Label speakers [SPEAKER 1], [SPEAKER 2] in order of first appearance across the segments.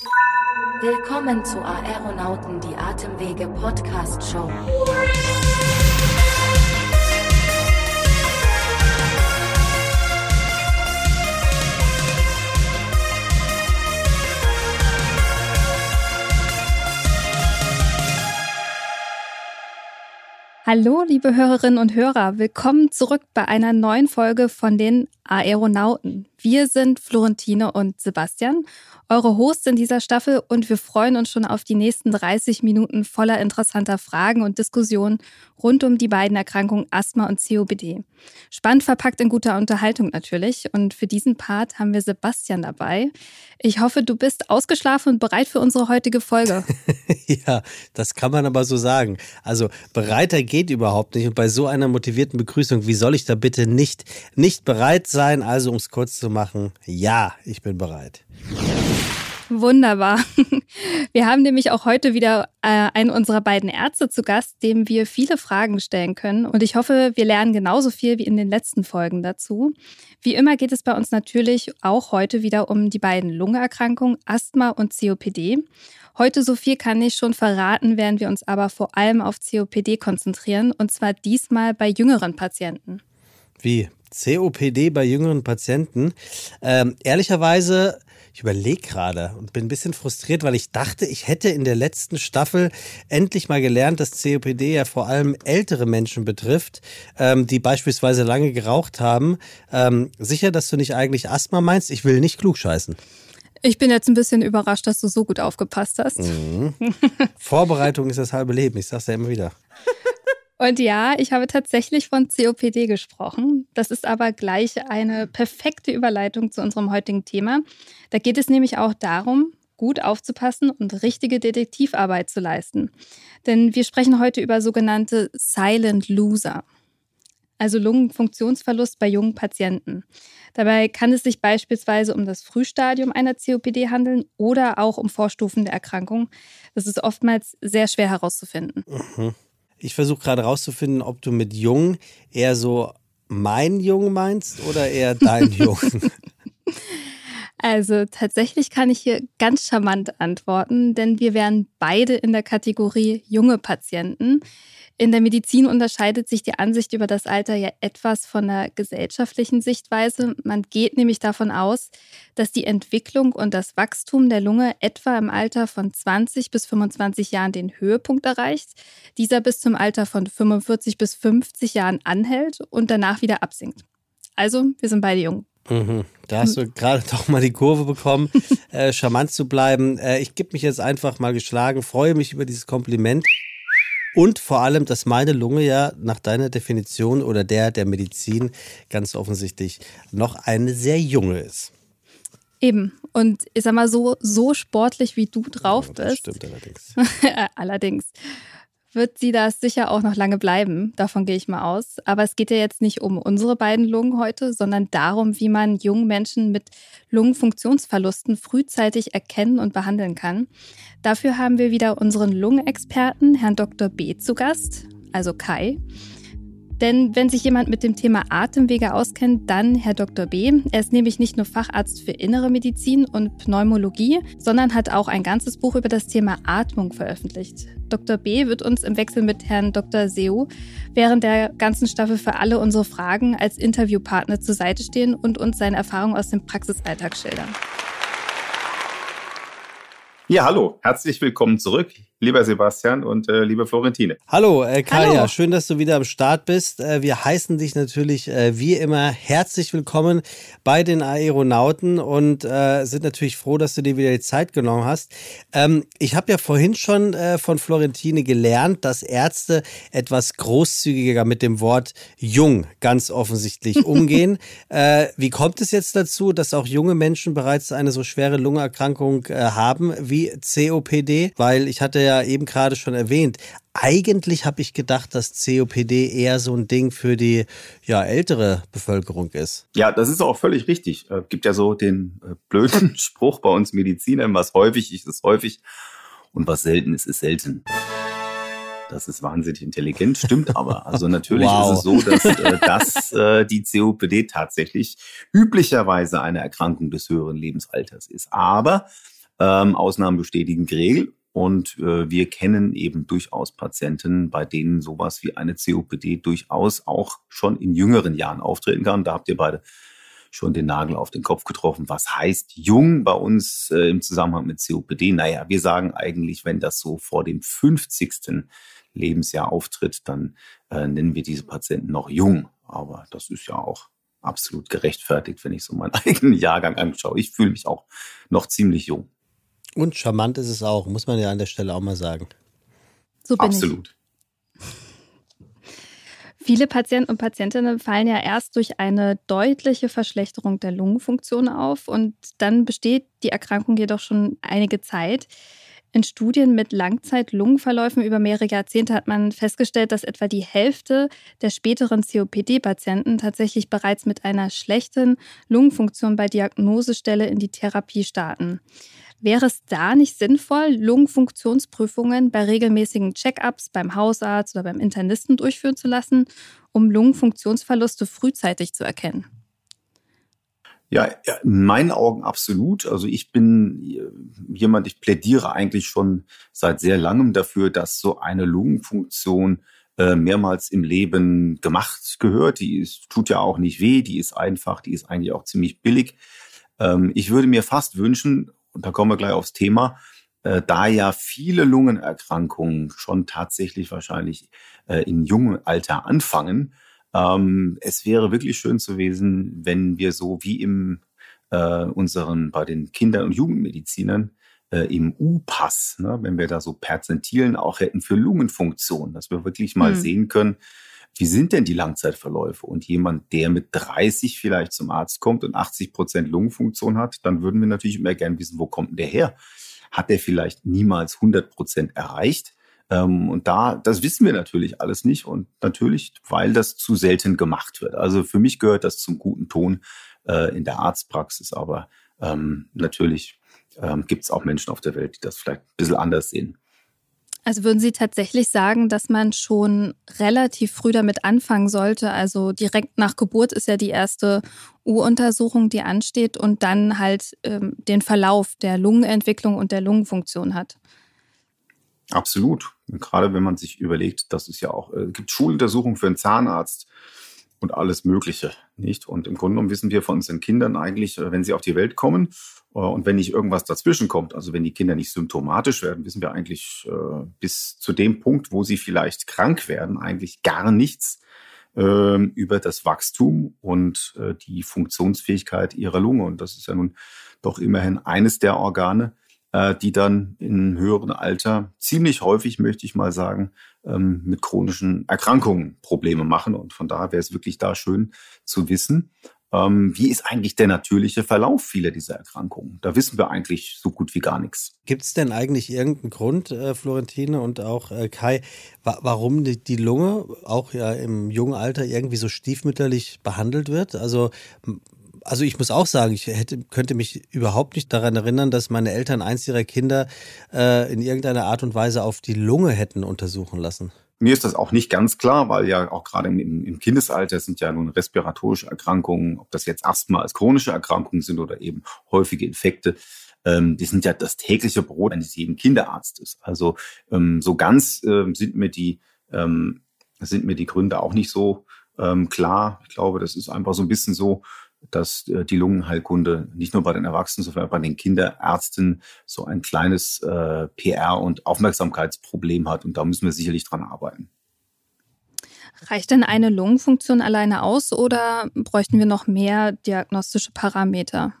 [SPEAKER 1] Willkommen zu Aeronauten, die Atemwege Podcast Show.
[SPEAKER 2] Hallo, liebe Hörerinnen und Hörer, willkommen zurück bei einer neuen Folge von den Aeronauten. Wir sind Florentine und Sebastian eure Hosts in dieser Staffel und wir freuen uns schon auf die nächsten 30 Minuten voller interessanter Fragen und Diskussionen rund um die beiden Erkrankungen Asthma und COPD. Spannend verpackt in guter Unterhaltung natürlich und für diesen Part haben wir Sebastian dabei. Ich hoffe, du bist ausgeschlafen und bereit für unsere heutige Folge.
[SPEAKER 3] ja, das kann man aber so sagen. Also bereiter geht überhaupt nicht und bei so einer motivierten Begrüßung, wie soll ich da bitte nicht nicht bereit sein? Also um es kurz zu machen, ja, ich bin bereit.
[SPEAKER 2] Wunderbar. Wir haben nämlich auch heute wieder äh, einen unserer beiden Ärzte zu Gast, dem wir viele Fragen stellen können. Und ich hoffe, wir lernen genauso viel wie in den letzten Folgen dazu. Wie immer geht es bei uns natürlich auch heute wieder um die beiden Lungenerkrankungen Asthma und COPD. Heute so viel kann ich schon verraten, werden wir uns aber vor allem auf COPD konzentrieren und zwar diesmal bei jüngeren Patienten.
[SPEAKER 3] Wie? COPD bei jüngeren Patienten? Ähm, ehrlicherweise ich überlege gerade und bin ein bisschen frustriert, weil ich dachte, ich hätte in der letzten Staffel endlich mal gelernt, dass COPD ja vor allem ältere Menschen betrifft, ähm, die beispielsweise lange geraucht haben. Ähm, sicher, dass du nicht eigentlich Asthma meinst? Ich will nicht klugscheißen.
[SPEAKER 2] Ich bin jetzt ein bisschen überrascht, dass du so gut aufgepasst hast. Mhm.
[SPEAKER 3] Vorbereitung ist das halbe Leben, ich sag's ja immer wieder.
[SPEAKER 2] Und ja, ich habe tatsächlich von COPD gesprochen. Das ist aber gleich eine perfekte Überleitung zu unserem heutigen Thema. Da geht es nämlich auch darum, gut aufzupassen und richtige Detektivarbeit zu leisten. Denn wir sprechen heute über sogenannte Silent Loser, also Lungenfunktionsverlust bei jungen Patienten. Dabei kann es sich beispielsweise um das Frühstadium einer COPD handeln oder auch um Vorstufen der Erkrankung. Das ist oftmals sehr schwer herauszufinden.
[SPEAKER 3] Mhm. Ich versuche gerade rauszufinden, ob du mit Jung eher so mein Jung meinst oder eher dein Jung.
[SPEAKER 2] Also tatsächlich kann ich hier ganz charmant antworten, denn wir wären beide in der Kategorie junge Patienten. In der Medizin unterscheidet sich die Ansicht über das Alter ja etwas von der gesellschaftlichen Sichtweise. Man geht nämlich davon aus, dass die Entwicklung und das Wachstum der Lunge etwa im Alter von 20 bis 25 Jahren den Höhepunkt erreicht, dieser bis zum Alter von 45 bis 50 Jahren anhält und danach wieder absinkt. Also, wir sind beide jung.
[SPEAKER 3] Mhm. Da hast du gerade doch mal die Kurve bekommen, äh, charmant zu bleiben. Äh, ich gebe mich jetzt einfach mal geschlagen, freue mich über dieses Kompliment. Und vor allem, dass meine Lunge ja nach deiner Definition oder der der Medizin ganz offensichtlich noch eine sehr junge ist.
[SPEAKER 2] Eben. Und ich sag mal, so, so sportlich wie du drauf bist. Das
[SPEAKER 3] stimmt allerdings.
[SPEAKER 2] allerdings wird sie das sicher auch noch lange bleiben. Davon gehe ich mal aus. Aber es geht ja jetzt nicht um unsere beiden Lungen heute, sondern darum, wie man jungen Menschen mit Lungenfunktionsverlusten frühzeitig erkennen und behandeln kann. Dafür haben wir wieder unseren Lungenexperten, Herrn Dr. B, zu Gast, also Kai. Denn wenn sich jemand mit dem Thema Atemwege auskennt, dann Herr Dr. B. Er ist nämlich nicht nur Facharzt für innere Medizin und Pneumologie, sondern hat auch ein ganzes Buch über das Thema Atmung veröffentlicht. Dr. B. wird uns im Wechsel mit Herrn Dr. Seu während der ganzen Staffel für alle unsere Fragen als Interviewpartner zur Seite stehen und uns seine Erfahrungen aus dem Praxisalltag schildern.
[SPEAKER 4] Ja, hallo, herzlich willkommen zurück lieber Sebastian und äh, liebe Florentine.
[SPEAKER 3] Hallo, äh, Kaya, Hallo. schön, dass du wieder am Start bist. Äh, wir heißen dich natürlich äh, wie immer herzlich willkommen bei den Aeronauten und äh, sind natürlich froh, dass du dir wieder die Zeit genommen hast. Ähm, ich habe ja vorhin schon äh, von Florentine gelernt, dass Ärzte etwas großzügiger mit dem Wort jung ganz offensichtlich umgehen. äh, wie kommt es jetzt dazu, dass auch junge Menschen bereits eine so schwere Lungenerkrankung äh, haben wie COPD? Weil ich hatte ja eben gerade schon erwähnt. Eigentlich habe ich gedacht, dass COPD eher so ein Ding für die ja, ältere Bevölkerung ist.
[SPEAKER 4] Ja, das ist auch völlig richtig. Äh, gibt ja so den äh, blöden Spruch bei uns Medizinern, was häufig ist, ist häufig und was selten ist, ist selten. Das ist wahnsinnig intelligent, stimmt aber. Also natürlich wow. ist es so, dass, äh, dass äh, die COPD tatsächlich üblicherweise eine Erkrankung des höheren Lebensalters ist. Aber Ähm, Ausnahmen bestätigen die Regel. Und äh, wir kennen eben durchaus Patienten, bei denen sowas wie eine COPD durchaus auch schon in jüngeren Jahren auftreten kann. Da habt ihr beide schon den Nagel auf den Kopf getroffen. Was heißt jung bei uns äh, im Zusammenhang mit COPD? Naja, wir sagen eigentlich, wenn das so vor dem 50. Lebensjahr auftritt, dann äh, nennen wir diese Patienten noch jung. Aber das ist ja auch absolut gerechtfertigt, wenn ich so meinen eigenen Jahrgang anschaue. Ich fühle mich auch noch ziemlich jung.
[SPEAKER 3] Und charmant ist es auch, muss man ja an der Stelle auch mal sagen.
[SPEAKER 2] So bin
[SPEAKER 4] absolut.
[SPEAKER 2] Ich. Viele Patienten und Patientinnen fallen ja erst durch eine deutliche Verschlechterung der Lungenfunktion auf und dann besteht die Erkrankung jedoch schon einige Zeit. In Studien mit Langzeit-Lungenverläufen über mehrere Jahrzehnte hat man festgestellt, dass etwa die Hälfte der späteren COPD-Patienten tatsächlich bereits mit einer schlechten Lungenfunktion bei Diagnosestelle in die Therapie starten. Wäre es da nicht sinnvoll, Lungenfunktionsprüfungen bei regelmäßigen Check-ups beim Hausarzt oder beim Internisten durchführen zu lassen, um Lungenfunktionsverluste frühzeitig zu erkennen?
[SPEAKER 4] Ja, in meinen Augen absolut. Also ich bin äh, jemand, ich plädiere eigentlich schon seit sehr langem dafür, dass so eine Lungenfunktion äh, mehrmals im Leben gemacht gehört. Die ist, tut ja auch nicht weh, die ist einfach, die ist eigentlich auch ziemlich billig. Ähm, ich würde mir fast wünschen, und da kommen wir gleich aufs Thema, äh, da ja viele Lungenerkrankungen schon tatsächlich wahrscheinlich in jungem Alter anfangen, ähm, es wäre wirklich schön zu gewesen, wenn wir so wie im äh, unseren bei den Kindern und Jugendmedizinern äh, im U-Pass, ne, wenn wir da so Perzentilen auch hätten für Lungenfunktion, dass wir wirklich mal mhm. sehen können, wie sind denn die Langzeitverläufe? Und jemand, der mit 30 vielleicht zum Arzt kommt und 80 Prozent Lungenfunktion hat, dann würden wir natürlich immer gerne wissen, wo kommt denn der her? Hat der vielleicht niemals 100 Prozent erreicht? Ähm, und da, das wissen wir natürlich alles nicht und natürlich, weil das zu selten gemacht wird. Also für mich gehört das zum guten Ton äh, in der Arztpraxis, aber ähm, natürlich ähm, gibt es auch Menschen auf der Welt, die das vielleicht ein bisschen anders sehen.
[SPEAKER 2] Also würden Sie tatsächlich sagen, dass man schon relativ früh damit anfangen sollte? Also direkt nach Geburt ist ja die erste U-Untersuchung, die ansteht und dann halt ähm, den Verlauf der Lungenentwicklung und der Lungenfunktion hat.
[SPEAKER 4] Absolut. Gerade wenn man sich überlegt, dass es ja auch äh, gibt Schuluntersuchungen für einen Zahnarzt und alles Mögliche, nicht? Und im Grunde genommen wissen wir von unseren Kindern eigentlich, äh, wenn sie auf die Welt kommen äh, und wenn nicht irgendwas dazwischen kommt, also wenn die Kinder nicht symptomatisch werden, wissen wir eigentlich äh, bis zu dem Punkt, wo sie vielleicht krank werden, eigentlich gar nichts äh, über das Wachstum und die Funktionsfähigkeit ihrer Lunge. Und das ist ja nun doch immerhin eines der Organe, äh, die dann in höherem Alter ziemlich häufig, möchte ich mal sagen, ähm, mit chronischen Erkrankungen Probleme machen. Und von daher wäre es wirklich da schön zu wissen, ähm, wie ist eigentlich der natürliche Verlauf vieler dieser Erkrankungen? Da wissen wir eigentlich so gut wie gar nichts.
[SPEAKER 3] Gibt es denn eigentlich irgendeinen Grund, äh, Florentine und auch äh, Kai, wa warum die, Lunge auch ja im jungen Alter irgendwie so stiefmütterlich behandelt wird? Also also ich muss auch sagen, ich hätte, könnte mich überhaupt nicht daran erinnern, dass meine Eltern eins ihrer Kinder äh, in irgendeiner Art und Weise auf die Lunge hätten untersuchen lassen.
[SPEAKER 4] Mir ist das auch nicht ganz klar, weil ja auch gerade im, im Kindesalter sind ja nun respiratorische Erkrankungen, ob das jetzt Asthma als chronische Erkrankungen sind oder eben häufige Infekte, ähm, die sind ja das tägliche Brot eines jeden Kinderarztes. Also ähm, so ganz ähm, sind mir die ähm, sind mir die Gründe auch nicht so ähm, klar. Ich glaube, das ist einfach so ein bisschen so, dass äh, die Lungenheilkunde nicht nur bei den Erwachsenen, sondern auch bei den Kinderärzten so ein kleines äh, PR- und Aufmerksamkeitsproblem hat. Und da müssen wir sicherlich dran arbeiten.
[SPEAKER 2] Reicht denn eine Lungenfunktion alleine aus oder bräuchten wir noch mehr diagnostische Parameter?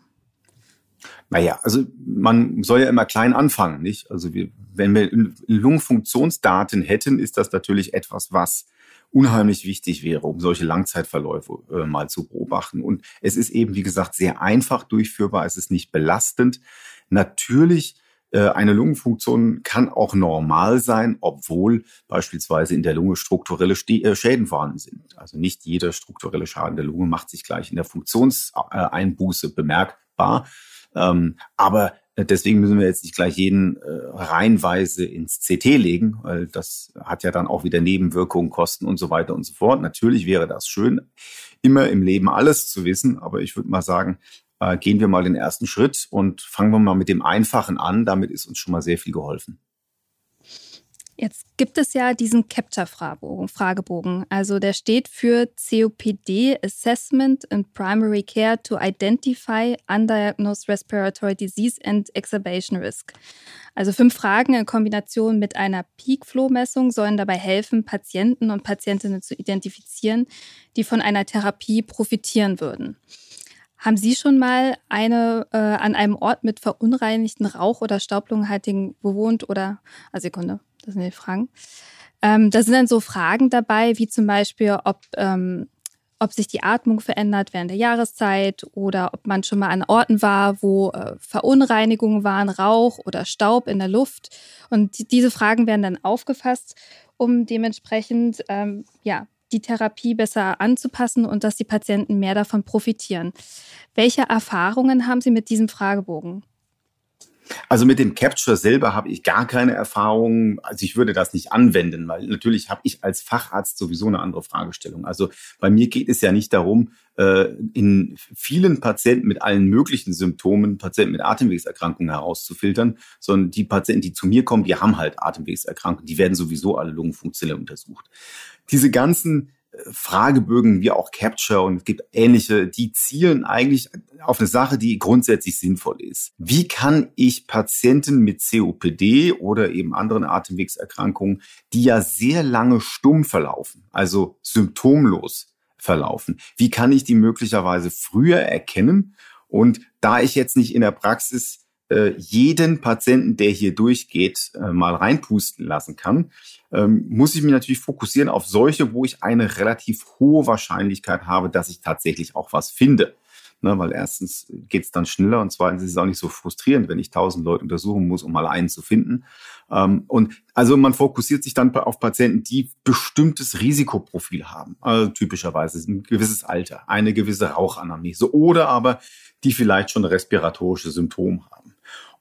[SPEAKER 4] Naja, also man soll ja immer klein anfangen, nicht? Also wir, wenn wir Lungenfunktionsdaten hätten, ist das natürlich etwas, was unheimlich wichtig wäre, um solche Langzeitverläufe äh, mal zu beobachten. Und es ist eben, wie gesagt, sehr einfach durchführbar, es ist nicht belastend. Natürlich äh, eine Lungenfunktion kann auch normal sein, obwohl beispielsweise in der Lunge strukturelle äh, Schäden vorhanden sind. Also nicht jeder strukturelle Schaden der Lunge macht sich gleich in der Funktionseinbuße bemerkbar. Ähm, aber deswegen müssen wir jetzt nicht gleich jeden äh, reihenweise ins CT legen, weil das hat ja dann auch wieder Nebenwirkungen, Kosten und so weiter und so fort. Natürlich wäre das schön, immer im Leben alles zu wissen, aber ich würde mal sagen, äh, gehen wir mal den ersten Schritt und fangen wir mal mit dem Einfachen an. Damit ist uns schon mal sehr viel geholfen.
[SPEAKER 2] Jetzt gibt es ja diesen Capture-Fragebogen. Also der steht für COPD Assessment in Primary Care to Identify Undiagnosed Respiratory Disease and Exacerbation Risk. Also fünf Fragen in Kombination mit einer Peak-Flow-Messung sollen dabei helfen, Patienten und Patientinnen zu identifizieren, die von einer Therapie profitieren würden. Haben Sie schon mal eine äh, an einem Ort mit verunreinigten Rauch- oder Staublungenhaltigen bewohnt oder, also Sekunde, das sind die Fragen. Ähm, da sind dann so Fragen dabei, wie zum Beispiel, ob, ähm, ob sich die Atmung verändert während der Jahreszeit oder ob man schon mal an Orten war, wo äh, Verunreinigungen waren, Rauch oder Staub in der Luft. Und die, diese Fragen werden dann aufgefasst, um dementsprechend ähm, ja, die Therapie besser anzupassen und dass die Patienten mehr davon profitieren. Welche Erfahrungen haben Sie mit diesem Fragebogen?
[SPEAKER 4] Also mit dem Capture selber habe ich gar keine Erfahrung. Also ich würde das nicht anwenden, weil natürlich habe ich als Facharzt sowieso eine andere Fragestellung. Also bei mir geht es ja nicht darum, äh, in vielen Patienten mit allen möglichen Symptomen, Patienten mit Atemwegserkrankungen herauszufiltern, sondern die Patienten, die zu mir kommen, die haben halt Atemwegserkrankungen, die werden sowieso alle lungenfunktionell untersucht. Diese ganzen Fragebögen wie auch Capture und es gibt ähnliche, die zielen eigentlich auf eine Sache, die grundsätzlich sinnvoll ist. Wie kann ich Patienten mit COPD oder eben anderen Atemwegserkrankungen, die ja sehr lange stumm verlaufen, also symptomlos verlaufen, wie kann ich die möglicherweise früher erkennen? Und da ich jetzt nicht in der Praxis äh, jeden Patienten, der hier durchgeht, äh, mal reinpusten lassen kann, ähm, muss ich mich natürlich fokussieren auf solche, wo ich eine relativ hohe Wahrscheinlichkeit habe, dass ich tatsächlich auch was finde. Ne, weil erstens geht es dann schneller und zweitens ist es auch nicht so frustrierend, wenn ich tausend Leute untersuchen muss, um mal einen zu finden. Ähm, und also man fokussiert sich dann auf Patienten, die bestimmtes Risikoprofil haben. Also typischerweise ein gewisses Alter, eine gewisse Rauchanamnese oder aber die vielleicht schon respiratorische Symptome haben.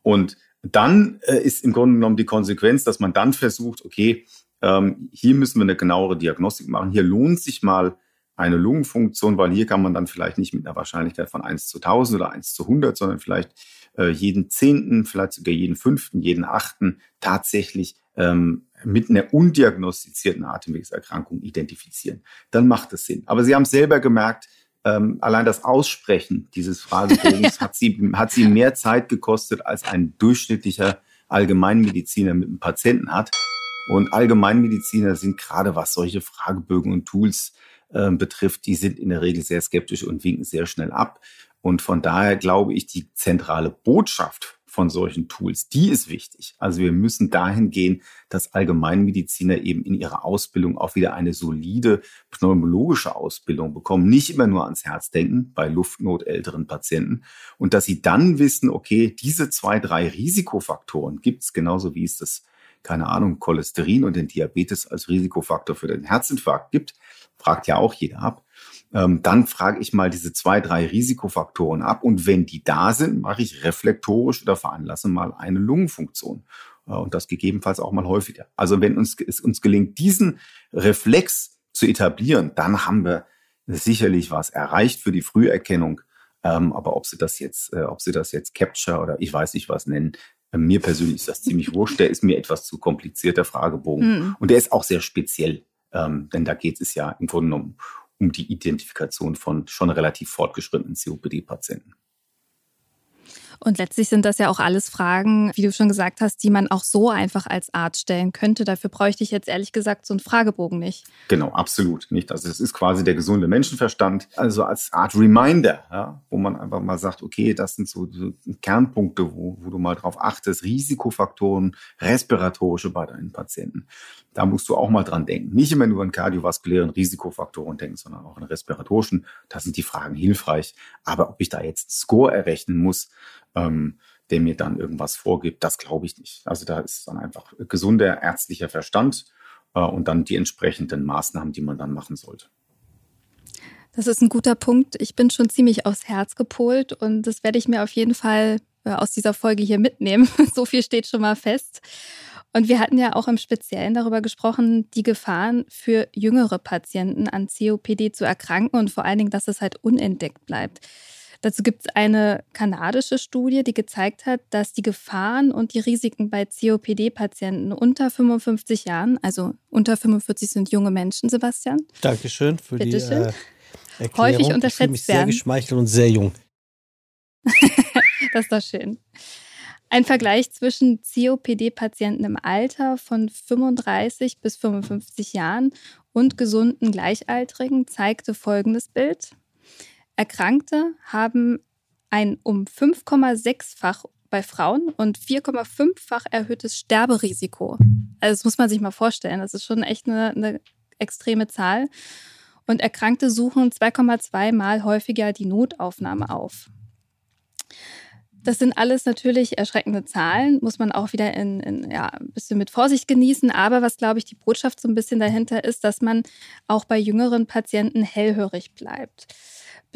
[SPEAKER 4] Und dann äh, ist im Grunde genommen die Konsequenz, dass man dann versucht, okay, ähm, hier müssen wir eine genauere Diagnostik machen. Hier lohnt sich mal eine Lungenfunktion, weil hier kann man dann vielleicht nicht mit einer Wahrscheinlichkeit von 1 zu 1000 oder 1 zu 100, sondern vielleicht äh, jeden Zehnten, vielleicht sogar jeden Fünften, jeden Achten tatsächlich ähm, mit einer undiagnostizierten Atemwegserkrankung identifizieren. Dann macht es Sinn. Aber Sie haben selber gemerkt, ähm, allein das Aussprechen dieses Fragebogens hat, sie, hat sie mehr Zeit gekostet, als ein durchschnittlicher Allgemeinmediziner mit einem Patienten hat. Und Allgemeinmediziner sind gerade was solche Fragebögen und Tools äh, betrifft, die sind in der Regel sehr skeptisch und winken sehr schnell ab. Und von daher glaube ich, die zentrale Botschaft von solchen Tools, die ist wichtig. Also wir müssen dahin gehen, dass Allgemeinmediziner eben in ihrer Ausbildung auch wieder eine solide pneumologische Ausbildung bekommen, nicht immer nur ans Herz denken bei Luftnot älteren Patienten und dass sie dann wissen, okay, diese zwei, drei Risikofaktoren gibt es genauso wie es das keine Ahnung, Cholesterin und den Diabetes als Risikofaktor für den Herzinfarkt gibt, fragt ja auch jeder ab ähm, dann frage ich mal diese zwei, drei Risikofaktoren ab und wenn die da sind, mache ich reflektorisch oder veranlasse mal eine Lungenfunktion äh, und das gegebenenfalls auch mal häufiger. Also wenn uns, es uns gelingt, diesen Reflex zu etablieren, dann haben wir sicherlich was erreicht für die Früherkennung. Ähm, aber ob sie das jetzt, äh, ob sie das jetzt Capture oder ich weiß nicht was nennen, äh, mir persönlich ist das ziemlich wurscht. Der ist mir etwas zu kompliziert, der Fragebogen. Mhm. Und der ist auch sehr speziell, ähm, denn da geht es ja im Grunde genommen um die Identifikation von schon relativ fortgeschrittenen COPD-Patienten.
[SPEAKER 2] Und letztlich sind das ja auch alles Fragen, wie du schon gesagt hast, die man auch so einfach als Arzt stellen könnte. Dafür bräuchte ich jetzt ehrlich gesagt so einen Fragebogen nicht.
[SPEAKER 4] Genau, absolut nicht. Also es ist quasi der gesunde Menschenverstand. Also als Art Reminder, ja, wo man einfach mal sagt, okay, das sind so, so Kernpunkte, wo, wo du mal drauf achtest, Risikofaktoren, respiratorische bei deinen Patienten. Da musst du auch mal dran denken. Nicht immer nur an kardiovaskulären Risikofaktoren denken, sondern auch an respiratorischen. Da sind die Fragen hilfreich. Aber ob ich da jetzt Score errechnen muss, ähm, der mir dann irgendwas vorgibt. Das glaube ich nicht. Also da ist dann einfach gesunder ärztlicher Verstand äh, und dann die entsprechenden Maßnahmen, die man dann machen sollte.
[SPEAKER 2] Das ist ein guter Punkt. Ich bin schon ziemlich aufs Herz gepolt und das werde ich mir auf jeden Fall äh, aus dieser Folge hier mitnehmen. so viel steht schon mal fest. Und wir hatten ja auch im Speziellen darüber gesprochen, die Gefahren für jüngere Patienten an COPD zu erkranken und vor allen Dingen, dass es halt unentdeckt bleibt. Dazu gibt es eine kanadische Studie, die gezeigt hat, dass die Gefahren und die Risiken bei COPD-Patienten unter 55 Jahren, also unter 45 sind junge Menschen, Sebastian.
[SPEAKER 3] Dankeschön für
[SPEAKER 2] Bitte
[SPEAKER 3] die
[SPEAKER 2] schön.
[SPEAKER 3] äh, Erklärung.
[SPEAKER 2] Häufig unterschätzt
[SPEAKER 3] ich mich sehr
[SPEAKER 2] werden.
[SPEAKER 3] geschmeichelt und sehr jung.
[SPEAKER 2] das ist doch schön. Ein Vergleich zwischen COPD-Patienten im Alter von 35 bis 55 Jahren und gesunden Gleichaltrigen zeigte folgendes Bild. Erkrankte haben ein um 5,6-fach bei Frauen und 4,5-fach erhöhtes Sterberisiko. Also das muss man sich mal vorstellen. Das ist schon echt eine, eine extreme Zahl. Und Erkrankte suchen 2,2 Mal häufiger die Notaufnahme auf. Das sind alles natürlich erschreckende Zahlen, muss man auch wieder in, in, ja, ein bisschen mit Vorsicht genießen. Aber was, glaube ich, die Botschaft so ein bisschen dahinter ist, dass man auch bei jüngeren Patienten hellhörig bleibt.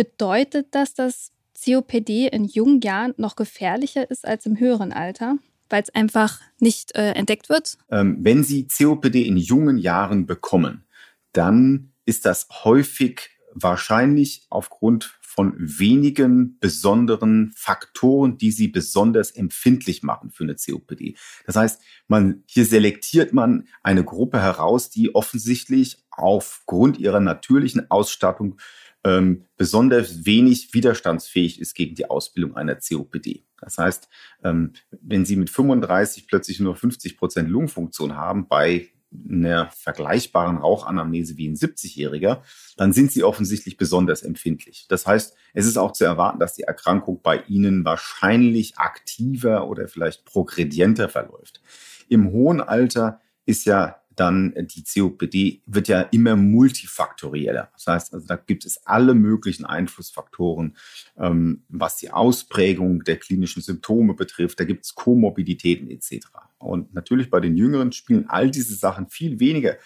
[SPEAKER 2] Bedeutet das, dass COPD in jungen Jahren noch gefährlicher ist als im höheren Alter, weil es einfach nicht äh, entdeckt wird?
[SPEAKER 4] Ähm, wenn Sie COPD in jungen Jahren bekommen, dann ist das häufig wahrscheinlich aufgrund von wenigen besonderen Faktoren, die sie besonders empfindlich machen für eine COPD. Das heißt, man, hier selektiert man eine Gruppe heraus, die offensichtlich aufgrund ihrer natürlichen Ausstattung ähm, besonders wenig widerstandsfähig ist gegen die Ausbildung einer COPD. Das heißt, ähm, wenn Sie mit 35 plötzlich nur 50 Prozent Lungenfunktion haben bei einer vergleichbaren Rauchanamnese wie ein 70-Jähriger, dann sind sie offensichtlich besonders empfindlich. Das heißt, es ist auch zu erwarten, dass die Erkrankung bei ihnen wahrscheinlich aktiver oder vielleicht progredienter verläuft. Im hohen Alter ist ja dann die COPD wird ja immer multifaktorieller. Das heißt, also da gibt es alle möglichen Einflussfaktoren, ähm, was die Ausprägung der klinischen Symptome betrifft. Da gibt es Komorbiditäten etc. Und natürlich bei den Jüngeren spielen all diese Sachen viel weniger,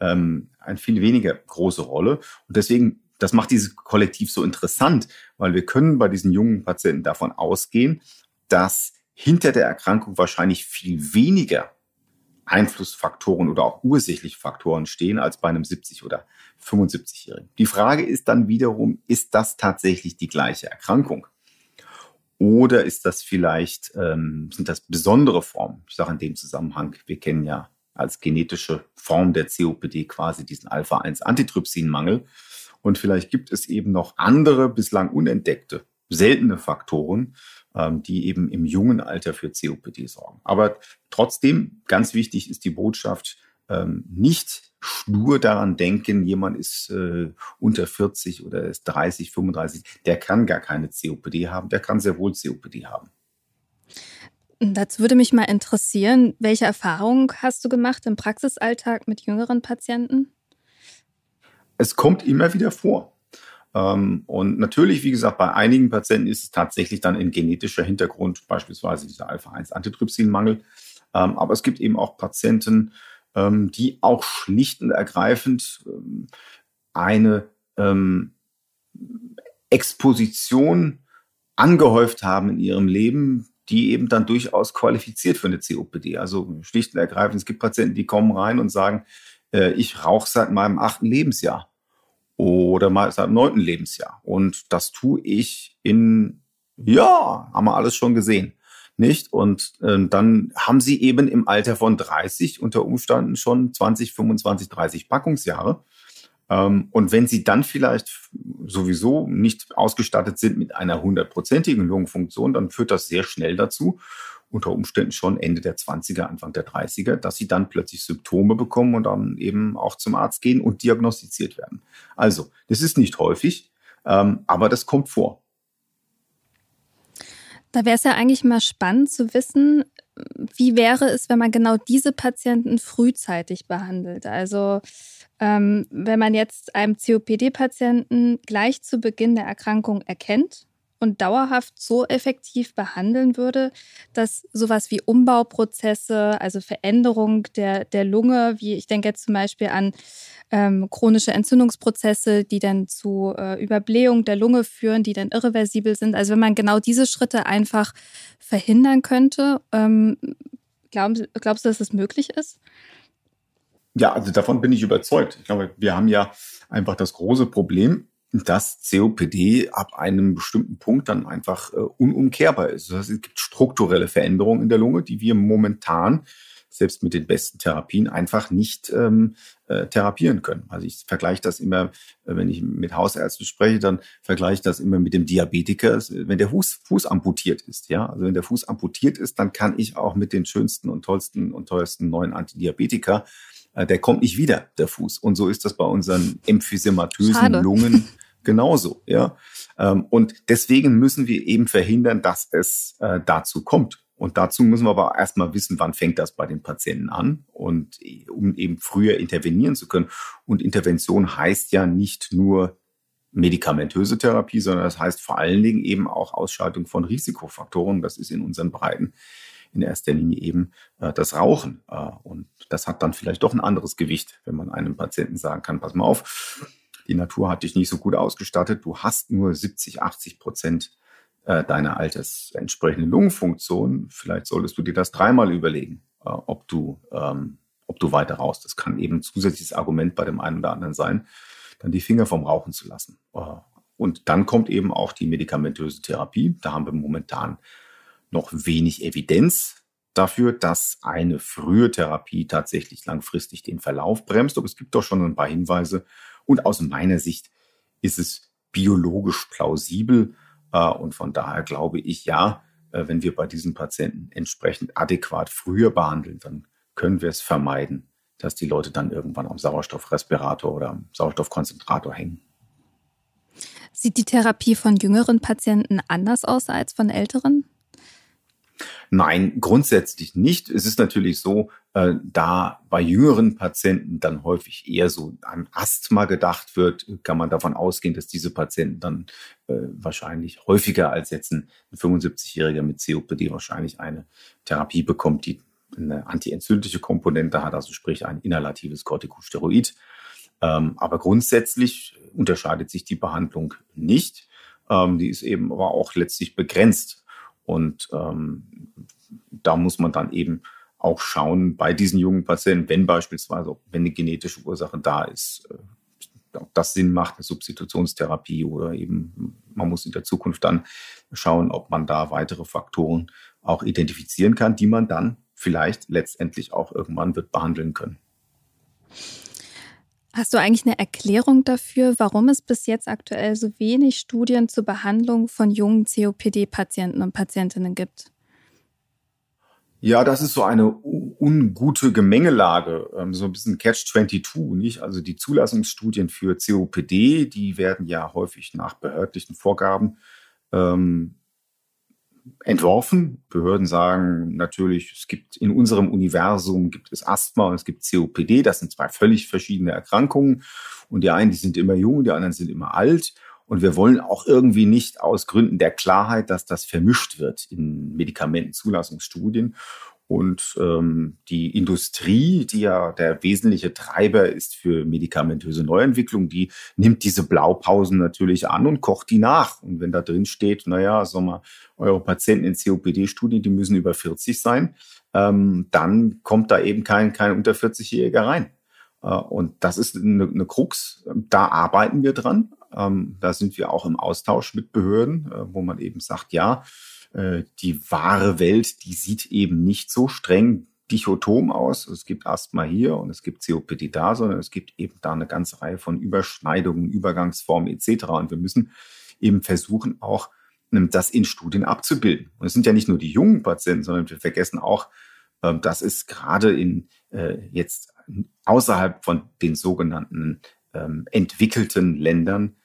[SPEAKER 4] ähm, eine viel weniger große Rolle. Und deswegen, das macht dieses Kollektiv so interessant, weil wir können bei diesen jungen Patienten davon ausgehen, dass hinter der Erkrankung wahrscheinlich viel weniger Einflussfaktoren oder auch ursächliche Faktoren stehen als bei einem 70 oder 75-Jährigen. Die Frage ist dann wiederum, ist das tatsächlich die gleiche Erkrankung? Oder ist das vielleicht, ähm, sind das besondere Formen? Ich sage in dem Zusammenhang, wir kennen ja als genetische Form der COPD quasi diesen Alpha-1-Antitrypsinmangel. Und vielleicht gibt es eben noch andere, bislang unentdeckte, seltene Faktoren, die eben im jungen Alter für COPD sorgen. Aber trotzdem, ganz wichtig ist die Botschaft, ähm, nicht stur daran denken, jemand ist äh, unter 40 oder ist 30, 35, der kann gar keine COPD haben, der kann sehr wohl COPD haben.
[SPEAKER 2] Dazu würde mich mal interessieren, welche Erfahrungen hast du gemacht im Praxisalltag mit jüngeren Patienten?
[SPEAKER 4] Es kommt immer wieder vor. Ähm, und natürlich, wie gesagt, bei einigen Patienten ist es tatsächlich dann ein genetischer Hintergrund, beispielsweise dieser Alpha-1-Antitrypsinmangel. Ähm, aber es gibt eben auch Patienten, ähm, die auch schlicht und ergreifend eine Exposition angehäuft haben in ihrem Leben, die eben dann durchaus qualifiziert für eine COPD. Also schlicht und ergreifend, es gibt Patienten, die kommen rein und sagen, äh, ich rauche seit meinem achten Lebensjahr oder mal seit neunten Lebensjahr. Und das tue ich in, ja, haben wir alles schon gesehen. Nicht? Und äh, dann haben sie eben im Alter von 30 unter Umständen schon 20, 25, 30 Packungsjahre. Ähm, und wenn sie dann vielleicht sowieso nicht ausgestattet sind mit einer hundertprozentigen Lungenfunktion, dann führt das sehr schnell dazu, unter Umständen schon Ende der 20er, Anfang der 30er, dass sie dann plötzlich Symptome bekommen und dann eben auch zum Arzt gehen und diagnostiziert werden. Also, das ist nicht häufig, ähm, aber das kommt vor.
[SPEAKER 2] Da wäre es ja eigentlich mal spannend zu wissen, wie wäre es, wenn man genau diese Patienten frühzeitig behandelt? Also ähm, wenn man jetzt einem COPD-Patienten gleich zu Beginn der Erkrankung erkennt und dauerhaft so effektiv behandeln würde, dass sowas wie Umbauprozesse, also Veränderung der, der Lunge, wie ich denke jetzt zum Beispiel an ähm, chronische Entzündungsprozesse, die dann zu äh, Überblähung der Lunge führen, die dann irreversibel sind. Also wenn man genau diese Schritte einfach verhindern könnte, ähm, glauben, glaubst du, dass das möglich ist?
[SPEAKER 4] Ja, also davon bin ich überzeugt. Ich glaube, wir haben ja einfach das große Problem, dass COPD ab einem bestimmten Punkt dann einfach äh, unumkehrbar ist. Das heißt, es gibt strukturelle Veränderungen in der Lunge, die wir momentan selbst mit den besten Therapien einfach nicht ähm, äh, therapieren können. Also ich vergleiche das immer, äh, wenn ich mit Hausärzten spreche, dann vergleiche ich das immer mit dem Diabetiker, wenn der Fuß, Fuß amputiert ist. Ja, also wenn der Fuß amputiert ist, dann kann ich auch mit den schönsten und tollsten und teuersten neuen Antidiabetika, der kommt nicht wieder, der Fuß. Und so ist das bei unseren emphysematösen Schade. Lungen genauso. Ja, ähm, und deswegen müssen wir eben verhindern, dass es äh, dazu kommt. Und dazu müssen wir aber erstmal wissen, wann fängt das bei den Patienten an und um eben früher intervenieren zu können. Und Intervention heißt ja nicht nur medikamentöse Therapie, sondern das heißt vor allen Dingen eben auch Ausschaltung von Risikofaktoren. Das ist in unseren Breiten in erster Linie eben äh, das Rauchen. Äh, und das hat dann vielleicht doch ein anderes Gewicht, wenn man einem Patienten sagen kann, pass mal auf, die Natur hat dich nicht so gut ausgestattet, du hast nur 70, 80 Prozent äh, deiner altersentsprechenden Lungenfunktion, vielleicht solltest du dir das dreimal überlegen, äh, ob du ähm, ob du weiter raus. Das kann eben ein zusätzliches Argument bei dem einen oder anderen sein, dann die Finger vom Rauchen zu lassen. Äh, und dann kommt eben auch die medikamentöse Therapie. Da haben wir momentan noch wenig Evidenz dafür, dass eine frühe Therapie tatsächlich langfristig den Verlauf bremst. Aber es gibt doch schon ein paar Hinweise. Und aus meiner Sicht ist es biologisch plausibel, äh, und von daher glaube ich, ja, äh, wenn wir bei diesen Patienten entsprechend adäquat früher behandeln, dann können wir es vermeiden, dass die Leute dann irgendwann am Sauerstoffrespirator oder am Sauerstoffkonzentrator hängen.
[SPEAKER 2] Sieht die Therapie von jüngeren Patienten anders aus als von älteren?
[SPEAKER 4] Nein, grundsätzlich nicht. Es ist natürlich so, äh, da bei jüngeren Patienten dann häufig eher so an Asthma gedacht wird, kann man davon ausgehen, dass diese Patienten dann äh, wahrscheinlich häufiger als jetzt ein 75-Jähriger mit COPD wahrscheinlich eine Therapie bekommt, die eine antientzündliche Komponente hat, also sprich ein inhalatives Corticosteroid. Ähm, aber grundsätzlich unterscheidet sich die Behandlung nicht. Ähm, die ist eben aber auch letztlich begrenzt. Und ähm, da muss man dann eben auch schauen bei diesen jungen Patienten, wenn beispielsweise, wenn eine genetische Ursache da ist, äh, ob das Sinn macht, eine Substitutionstherapie oder eben man muss in der Zukunft dann schauen, ob man da weitere Faktoren auch identifizieren kann, die man dann vielleicht letztendlich auch irgendwann wird behandeln können.
[SPEAKER 2] Hast du eigentlich eine Erklärung dafür, warum es bis jetzt aktuell so wenig Studien zur Behandlung von jungen COPD-Patienten und Patientinnen gibt?
[SPEAKER 4] Ja, das ist so eine ungute Gemengelage, ähm, so ein bisschen Catch-22, nicht? Also die Zulassungsstudien für COPD, die werden ja häufig nach behördlichen Vorgaben ähm, entworfen. Behörden sagen natürlich, es gibt in unserem Universum gibt es Asthma und es gibt COPD. Das sind zwei völlig verschiedene Erkrankungen. Und die einen, die sind immer jung, die anderen sind immer alt. Und wir wollen auch irgendwie nicht aus Gründen der Klarheit, dass das vermischt wird in Medikamentenzulassungsstudien. Und ähm, die Industrie, die ja der wesentliche Treiber ist für medikamentöse Neuentwicklung, die nimmt diese Blaupausen natürlich an und kocht die nach. Und wenn da drin steht, naja, sag mal, eure Patienten in COPD-Studien, die müssen über 40 sein, ähm, dann kommt da eben kein, kein unter 40-Jähriger rein. Äh, und das ist eine, eine Krux. Da arbeiten wir dran. Ähm, da sind wir auch im Austausch mit Behörden, äh, wo man eben sagt, ja, äh, die wahre Welt, die sieht eben nicht so streng dichotom aus. Es gibt Asthma hier und es gibt COPD da, sondern es gibt eben da eine ganze Reihe von Überschneidungen, Übergangsformen etc. Und wir müssen eben versuchen, auch ähm, das in Studien abzubilden. Und es sind ja nicht nur die jungen Patienten, sondern wir vergessen auch, ähm, dass es gerade in äh, jetzt außerhalb von den sogenannten ähm, entwickelten Ländern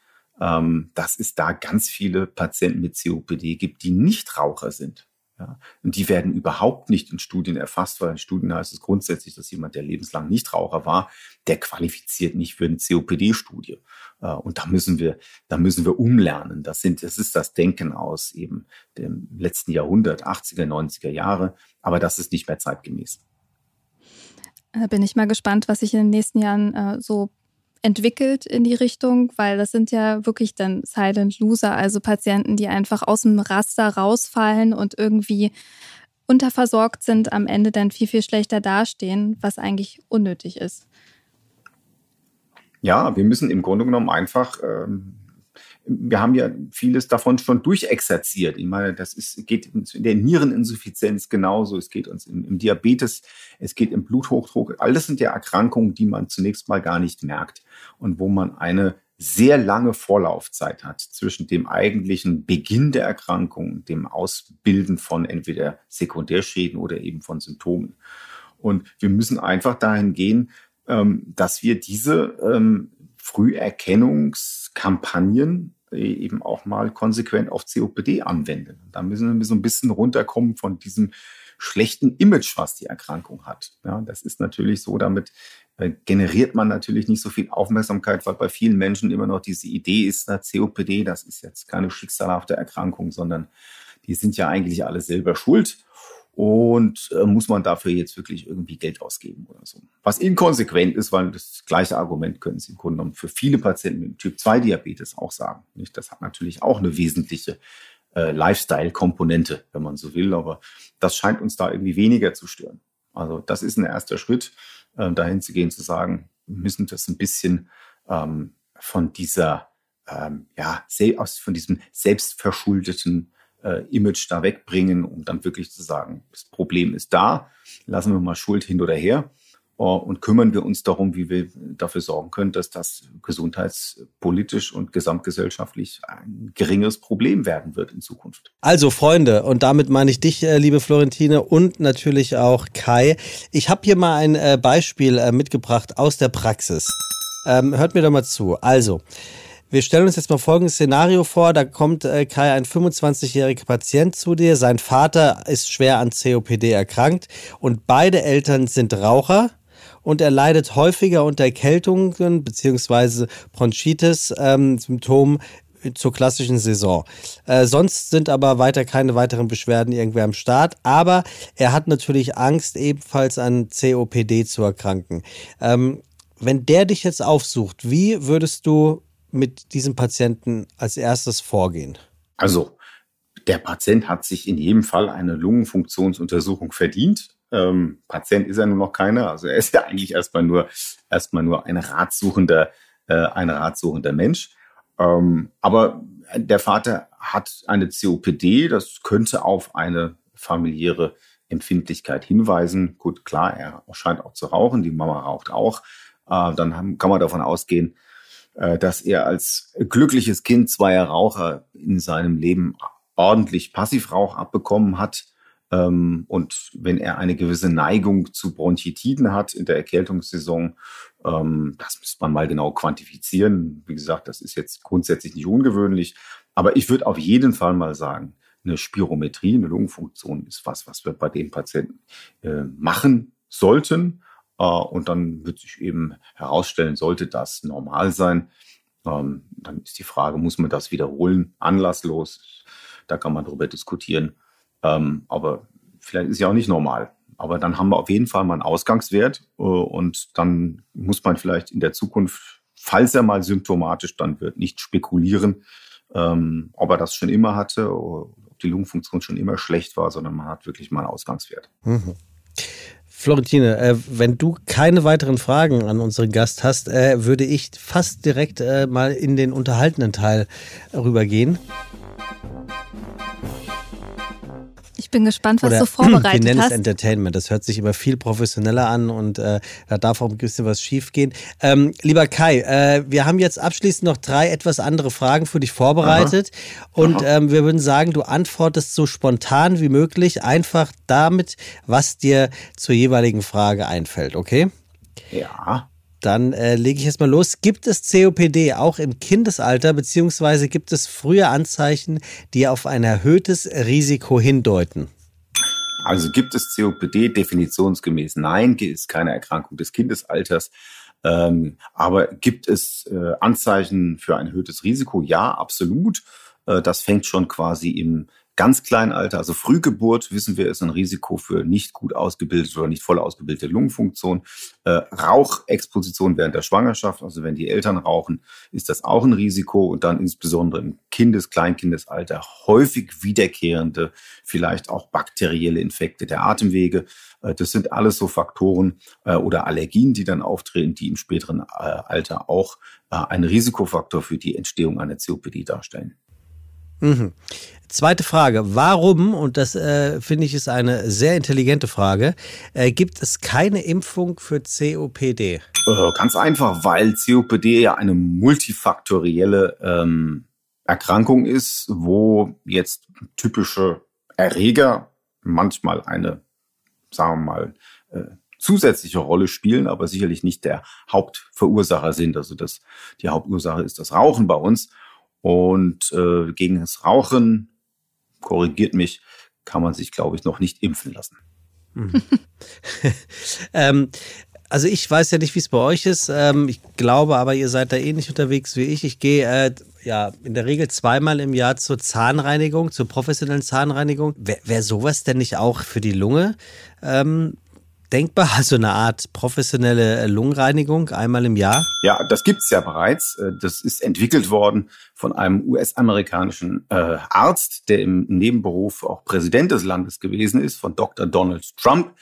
[SPEAKER 4] ähm, dass es da ganz viele Patienten mit COPD gibt, die nicht Raucher sind. Ja, und die werden überhaupt nicht in Studien erfasst, weil in Studien heißt es grundsätzlich, dass jemand, der lebenslang Nichtraucher war, der qualifiziert nicht für eine COPD-Studie. Äh, und da müssen wir, da müssen wir umlernen. Das sind, das ist das Denken aus eben dem letzten Jahrhundert, 80er, 90er Jahre. Aber das ist nicht mehr zeitgemäß.
[SPEAKER 2] Da bin ich mal gespannt, was sich in den nächsten Jahren äh, so entwickelt in die Richtung, weil das sind ja wirklich dann Silent Loser, also Patienten, die einfach aus dem Raster rausfallen und irgendwie unterversorgt sind, am Ende dann viel, viel schlechter dastehen, was eigentlich unnötig ist.
[SPEAKER 4] Ja, wir müssen im Grunde genommen einfach ähm, wir haben ja vieles davon schon durchexerziert. Ich meine, das ist, geht in der Niereninsuffizienz genauso, es geht uns im, im Diabetes, es geht im Bluthochdruck. Alles sind ja Erkrankungen, die man zunächst mal gar nicht merkt und wo man eine sehr lange Vorlaufzeit hat zwischen dem eigentlichen Beginn der Erkrankung, dem Ausbilden von entweder Sekundärschäden oder eben von Symptomen. Und wir müssen einfach dahin gehen, ähm, dass wir diese ähm, Früherkennungskampagnen eben auch mal konsequent auf COPD anwenden. Da müssen wir so ein bisschen runterkommen von diesem schlechten Image, was die Erkrankung hat. Ja, das ist natürlich so, damit äh, generiert man natürlich nicht so viel Aufmerksamkeit, weil bei vielen Menschen immer noch diese Idee ist, na, COPD, das ist jetzt keine schicksalhafte Erkrankung, sondern die sind ja eigentlich alle selber schuld. Und äh, muss man dafür jetzt wirklich irgendwie Geld ausgeben oder so? Was inkonsequent ist, weil das gleiche Argument können Sie im Grunde genommen für viele Patienten mit Typ-2-Diabetes auch sagen. Nicht? Das hat natürlich auch eine wesentliche äh, Lifestyle-Komponente, wenn man so will, aber das scheint uns da irgendwie weniger zu stören. Also das ist ein erster Schritt, äh, dahin zu gehen, zu sagen, wir müssen das ein bisschen ähm, von dieser, ähm, ja, aus, von diesem selbstverschuldeten äh, Image da wegbringen, um dann wirklich zu sagen, das Problem ist da, lassen wir mal Schuld hin oder her äh, und kümmern wir uns darum, wie wir dafür sorgen können, dass das gesundheitspolitisch und gesamtgesellschaftlich ein geringeres Problem werden wird in Zukunft.
[SPEAKER 3] Also Freunde, und damit meine ich dich, äh, liebe Florentine, und natürlich auch Kai. Ich habe hier mal ein äh, Beispiel mitgebracht aus der Praxis. Ähm, hört mir doch mal zu. Also, wir stellen uns jetzt mal folgendes Szenario vor. Da kommt äh, Kai, ein 25-jähriger Patient zu dir. Sein Vater ist schwer an COPD erkrankt und beide Eltern sind Raucher und er leidet häufiger unter Erkältungen beziehungsweise Bronchitis, ähm, zur klassischen Saison. Äh, sonst sind aber weiter keine weiteren Beschwerden irgendwer am Start. Aber er hat natürlich Angst, ebenfalls an COPD zu erkranken. Ähm, wenn der dich jetzt aufsucht, wie würdest du mit diesem Patienten als erstes vorgehen?
[SPEAKER 4] Also, der Patient hat sich in jedem Fall eine Lungenfunktionsuntersuchung verdient. Ähm, Patient ist er nur noch keiner, also er ist ja eigentlich erstmal nur erstmal nur ein ratsuchender, äh, ein ratsuchender Mensch. Ähm, aber der Vater hat eine COPD, das könnte auf eine familiäre Empfindlichkeit hinweisen. Gut, klar, er scheint auch zu rauchen, die Mama raucht auch. Äh, dann haben, kann man davon ausgehen, äh, dass er als glückliches Kind zweier Raucher in seinem Leben ordentlich Passivrauch abbekommen hat. Ähm, und wenn er eine gewisse Neigung zu Bronchitiden hat in der Erkältungssaison, ähm, das müsste man mal genau quantifizieren. Wie gesagt, das ist jetzt grundsätzlich nicht ungewöhnlich. Aber ich würde auf jeden Fall mal sagen, eine Spirometrie, eine Lungenfunktion ist was, was wir bei dem Patienten äh, machen sollten. Äh, und dann wird sich eben herausstellen, sollte das normal sein, ähm, dann ist die Frage, muss man das wiederholen, anlasslos? Da kann man darüber diskutieren. Ähm, aber vielleicht ist ja auch nicht normal. Aber dann haben wir auf jeden Fall mal einen Ausgangswert äh, und dann muss man vielleicht in der Zukunft, falls er mal symptomatisch dann wird, nicht spekulieren, ähm, ob er das schon immer hatte, ob die Lungenfunktion schon immer schlecht war, sondern man hat wirklich mal einen Ausgangswert. Mhm.
[SPEAKER 3] Florentine, äh, wenn du keine weiteren Fragen an unseren Gast hast, äh, würde ich fast direkt äh, mal in den unterhaltenen Teil rübergehen
[SPEAKER 2] bin gespannt, was Oder, du vorbereitet hast. Wir nennen
[SPEAKER 3] es Entertainment. Das hört sich immer viel professioneller an und äh, da darf auch ein bisschen was schiefgehen. Ähm, lieber Kai, äh, wir haben jetzt abschließend noch drei etwas andere Fragen für dich vorbereitet. Aha. Und ähm, wir würden sagen, du antwortest so spontan wie möglich, einfach damit, was dir zur jeweiligen Frage einfällt, okay?
[SPEAKER 4] Ja.
[SPEAKER 3] Dann äh, lege ich jetzt mal los. Gibt es COPD auch im Kindesalter, beziehungsweise gibt es frühe Anzeichen, die auf ein erhöhtes Risiko hindeuten?
[SPEAKER 4] Also gibt es COPD definitionsgemäß? Nein, ist keine Erkrankung des Kindesalters. Ähm, aber gibt es äh, Anzeichen für ein erhöhtes Risiko? Ja, absolut. Äh, das fängt schon quasi im ganz kleinen Alter, also Frühgeburt, wissen wir, ist ein Risiko für nicht gut ausgebildete oder nicht voll ausgebildete Lungenfunktion. Äh, Rauchexposition während der Schwangerschaft, also wenn die Eltern rauchen, ist das auch ein Risiko und dann insbesondere im Kindes-, Kleinkindesalter häufig wiederkehrende, vielleicht auch bakterielle Infekte der Atemwege. Äh, das sind alles so Faktoren äh, oder Allergien, die dann auftreten, die im späteren äh, Alter auch äh, einen Risikofaktor für die Entstehung einer COPD darstellen.
[SPEAKER 3] Mhm. Zweite Frage. Warum, und das äh, finde ich ist eine sehr intelligente Frage, äh, gibt es keine Impfung für COPD?
[SPEAKER 4] Äh, ganz einfach, weil COPD ja eine multifaktorielle ähm, Erkrankung ist, wo jetzt typische Erreger manchmal eine, sagen wir mal, äh, zusätzliche Rolle spielen, aber sicherlich nicht der Hauptverursacher sind. Also das, die Hauptursache ist das Rauchen bei uns. Und äh, gegen das Rauchen, korrigiert mich, kann man sich, glaube ich, noch nicht impfen lassen.
[SPEAKER 3] Mhm. ähm, also ich weiß ja nicht, wie es bei euch ist. Ähm, ich glaube aber, ihr seid da ähnlich unterwegs wie ich. Ich gehe äh, ja in der Regel zweimal im Jahr zur Zahnreinigung, zur professionellen Zahnreinigung. Wäre wär sowas denn nicht auch für die Lunge ähm, denkbar? Also eine Art professionelle Lungenreinigung einmal im Jahr?
[SPEAKER 4] Ja, das gibt's ja bereits. Äh, das ist entwickelt worden von einem US-amerikanischen äh, Arzt, der im Nebenberuf auch Präsident des Landes gewesen ist, von Dr. Donald Trump.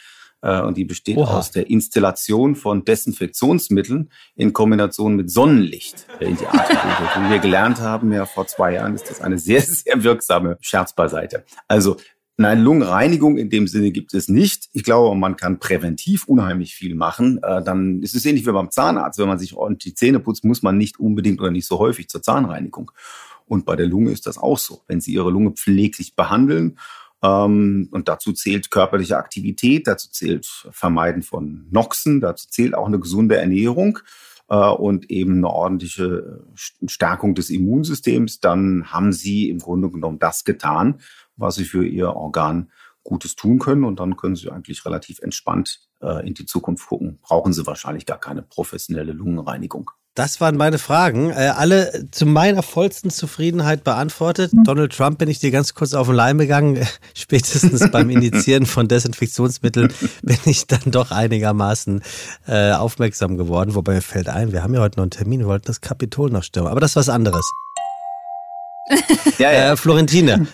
[SPEAKER 4] Äh, und die besteht Oha. aus der Installation von Desinfektionsmitteln in Kombination mit Sonnenlicht in die Atemwege. Wie wir gelernt haben, ja vor zwei Jahren, ist das eine sehr, sehr wirksame Scherz beiseite. Also Nein, Lungenreinigung in dem Sinne gibt es nicht. Ich glaube, man kann präventiv unheimlich viel machen. Äh, dann ist es ähnlich wie beim Zahnarzt. Wenn man sich ordentlich die Zähne putzt, muss man nicht unbedingt oder nicht so häufig zur Zahnreinigung. Und bei der Lunge ist das auch so. Wenn Sie Ihre Lunge pfleglich behandeln, ähm, und dazu zählt körperliche Aktivität, dazu zählt Vermeiden von Noxen, dazu zählt auch eine gesunde Ernährung äh, und eben eine ordentliche Stärkung des Immunsystems, dann haben Sie im Grunde genommen das getan, was sie für ihr Organ Gutes tun können. Und dann können sie eigentlich relativ entspannt äh, in die Zukunft gucken. Brauchen sie wahrscheinlich gar keine professionelle Lungenreinigung.
[SPEAKER 3] Das waren meine Fragen. Äh, alle zu meiner vollsten Zufriedenheit beantwortet. Donald Trump bin ich dir ganz kurz auf den Leim gegangen. Spätestens beim Indizieren von Desinfektionsmitteln bin ich dann doch einigermaßen äh, aufmerksam geworden. Wobei mir fällt ein, wir haben ja heute noch einen Termin, wir wollten das Kapitol noch stürmen. Aber das ist was anderes. Ja, ja. Äh, Florentine,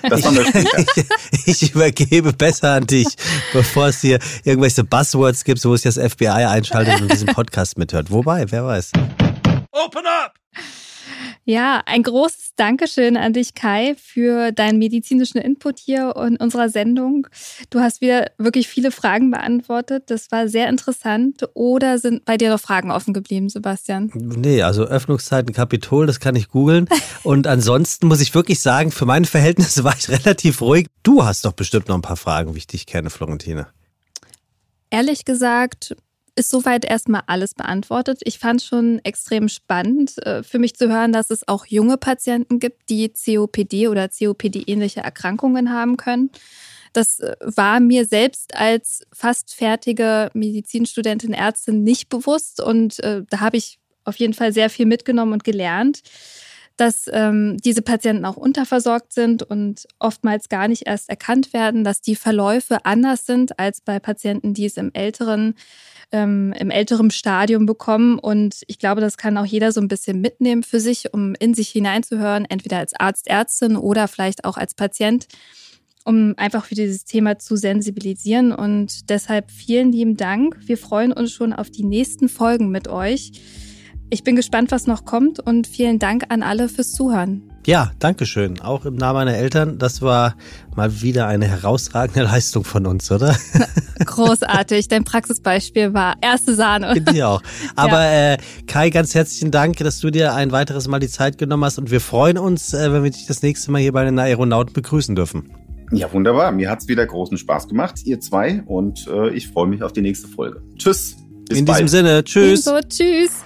[SPEAKER 3] ich, ich, übergebe besser an dich, bevor es hier irgendwelche Buzzwords gibt, wo es das FBI einschaltet und diesen Podcast mithört. Wobei, wer weiß. Open
[SPEAKER 2] up! Ja, ein großes Dankeschön an dich, Kai, für deinen medizinischen Input hier in unserer Sendung. Du hast wieder wirklich viele Fragen beantwortet. Das war sehr interessant. Oder sind bei dir noch Fragen offen geblieben, Sebastian?
[SPEAKER 3] Nee, also Öffnungszeiten Kapitol, das kann ich googeln. Und ansonsten muss ich wirklich sagen, für meine Verhältnisse war ich relativ ruhig. Du hast doch bestimmt noch ein paar Fragen, wie ich dich kenne, Florentine.
[SPEAKER 2] Ehrlich gesagt, ist soweit erstmal alles beantwortet. Ich fand schon extrem spannend äh, für mich zu hören, dass es auch junge Patienten gibt, die COPD oder COPD-ähnliche Erkrankungen haben können. Das äh, war mir selbst als fast fertige Medizinstudentin, Ärztin nicht bewusst und äh, da habe ich auf jeden Fall sehr viel mitgenommen und gelernt dass ähm, diese Patienten auch unterversorgt sind und oftmals gar nicht erst erkannt werden, dass die Verläufe anders sind als bei Patienten, die es im älteren ähm, im älteren Stadium bekommen. Und ich glaube, das kann auch jeder so ein bisschen mitnehmen für sich, um in sich hineinzuhören, entweder als Arzt, Ärztin oder vielleicht auch als Patient, um einfach für dieses Thema zu sensibilisieren. Und deshalb vielen lieben Dank. Wir freuen uns schon auf die nächsten Folgen mit euch. Ich bin gespannt, was noch kommt und vielen Dank an alle fürs Zuhören.
[SPEAKER 3] Ja, danke schön. Auch im Namen meiner Eltern. Das war mal wieder eine herausragende Leistung von uns, oder?
[SPEAKER 2] Großartig. Dein Praxisbeispiel war erste Sahne.
[SPEAKER 3] Finde ich auch. Aber ja. äh, Kai, ganz herzlichen Dank, dass du dir ein weiteres Mal die Zeit genommen hast. Und wir freuen uns, äh, wenn wir dich das nächste Mal hier bei den Aeronauten begrüßen dürfen.
[SPEAKER 4] Ja, wunderbar. Mir hat's wieder großen Spaß gemacht, ihr zwei. Und äh, ich freue mich auf die nächste Folge. Tschüss.
[SPEAKER 3] Bis In bald. diesem Sinne, tschüss.
[SPEAKER 2] Ebenso, tschüss.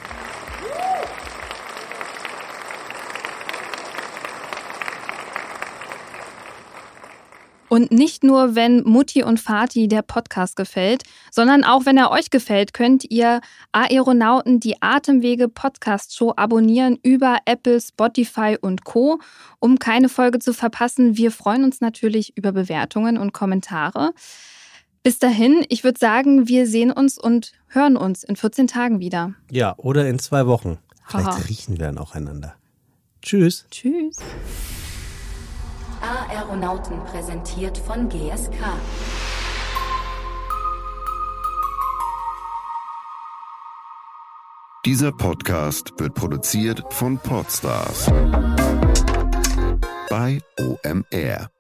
[SPEAKER 2] Und nicht nur, wenn Mutti und Vati der Podcast gefällt, sondern auch wenn er euch gefällt, könnt ihr Aeronauten die Atemwege Podcast Show abonnieren über Apple, Spotify und Co, um keine Folge zu verpassen. Wir freuen uns natürlich über Bewertungen und Kommentare. Bis dahin, ich würde sagen, wir sehen uns und hören uns in 14 Tagen wieder.
[SPEAKER 3] Ja, oder in zwei Wochen. Vielleicht
[SPEAKER 2] Haha.
[SPEAKER 3] riechen wir dann aufeinander. Tschüss.
[SPEAKER 2] Tschüss.
[SPEAKER 1] Aeronauten präsentiert von GSK.
[SPEAKER 5] Dieser Podcast wird produziert von Podstars bei OMR.